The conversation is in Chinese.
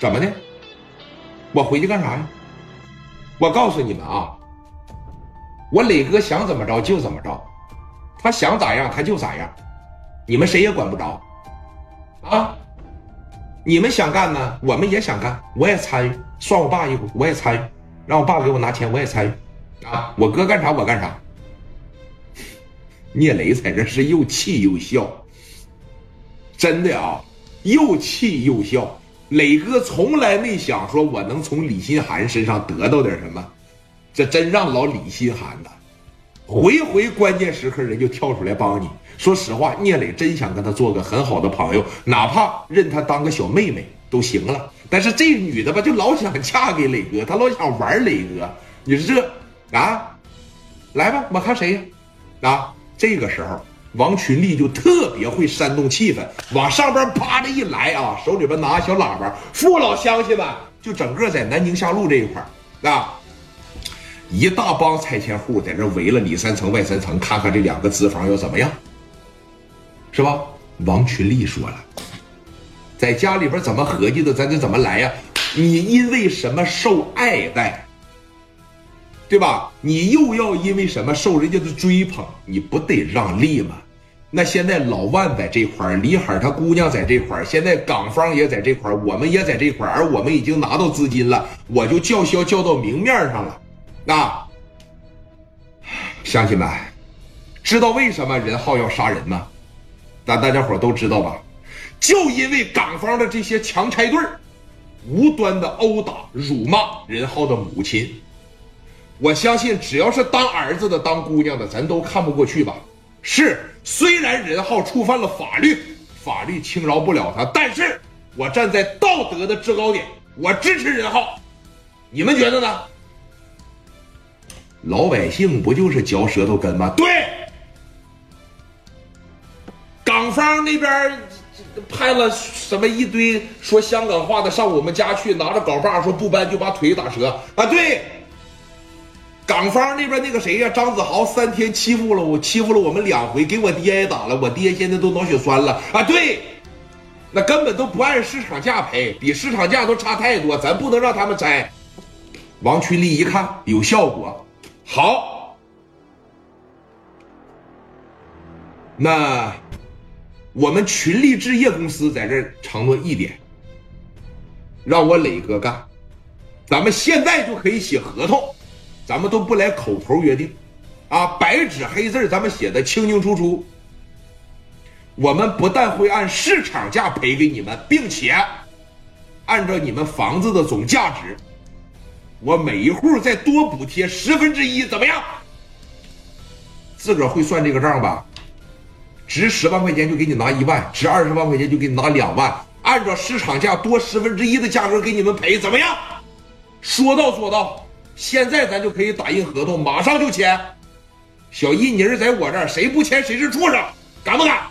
怎么的？我回去干啥呀？我告诉你们啊，我磊哥想怎么着就怎么着，他想咋样他就咋样，你们谁也管不着啊！你们想干呢，我们也想干，我也参与，算我爸一股，我也参与，让我爸给我拿钱，我也参与啊！我哥干啥我干啥。聂磊在这是又气又笑，真的啊，又气又笑。磊哥从来没想说我能从李心寒身上得到点什么，这真让老李心寒的，回回关键时刻人就跳出来帮你。说实话，聂磊真想跟他做个很好的朋友，哪怕认他当个小妹妹都行了。但是这女的吧，就老想嫁给磊哥，她老想玩磊哥。你说这啊，来吧，我看谁呀？啊！这个时候，王群力就特别会煽动气氛，往上边啪的一来啊，手里边拿小喇叭，父老乡亲们，就整个在南京下路这一块啊，一大帮拆迁户在这围了里三层外三层，看看这两个资房要怎么样，是吧？王群力说了，在家里边怎么合计的，咱就怎么来呀？你因为什么受爱戴？对吧？你又要因为什么受人家的追捧？你不得让利吗？那现在老万在这块李海他姑娘在这块现在港方也在这块我们也在这块而我们已经拿到资金了，我就叫嚣叫到明面上了。那乡亲们，知道为什么任浩要杀人吗？咱大家伙都知道吧？就因为港方的这些强拆队无端的殴打、辱骂任浩的母亲。我相信，只要是当儿子的、当姑娘的，咱都看不过去吧？是，虽然任浩触犯了法律，法律轻饶不了他，但是我站在道德的制高点，我支持任浩。你们觉得呢？老百姓不就是嚼舌头根吗？对。港方那边派了什么一堆说香港话的上我们家去，拿着镐把说不搬就把腿打折啊？对。港方那边那个谁呀，张子豪三天欺负了我，欺负了我们两回，给我爹挨打了，我爹现在都脑血栓了啊！对，那根本都不按市场价赔，比市场价都差太多，咱不能让他们摘。王群力一看有效果，好，那我们群力置业公司在这承诺一点，让我磊哥干，咱们现在就可以写合同。咱们都不来口头约定，啊，白纸黑字咱们写的清清楚楚。我们不但会按市场价赔给你们，并且按照你们房子的总价值，我每一户再多补贴十分之一，怎么样？自个儿会算这个账吧？值十万块钱就给你拿一万，值二十万块钱就给你拿两万，按照市场价多十分之一的价格给你们赔，怎么样？说到做到。现在咱就可以打印合同，马上就签。小一妮在我这儿，谁不签谁是畜生，敢不敢？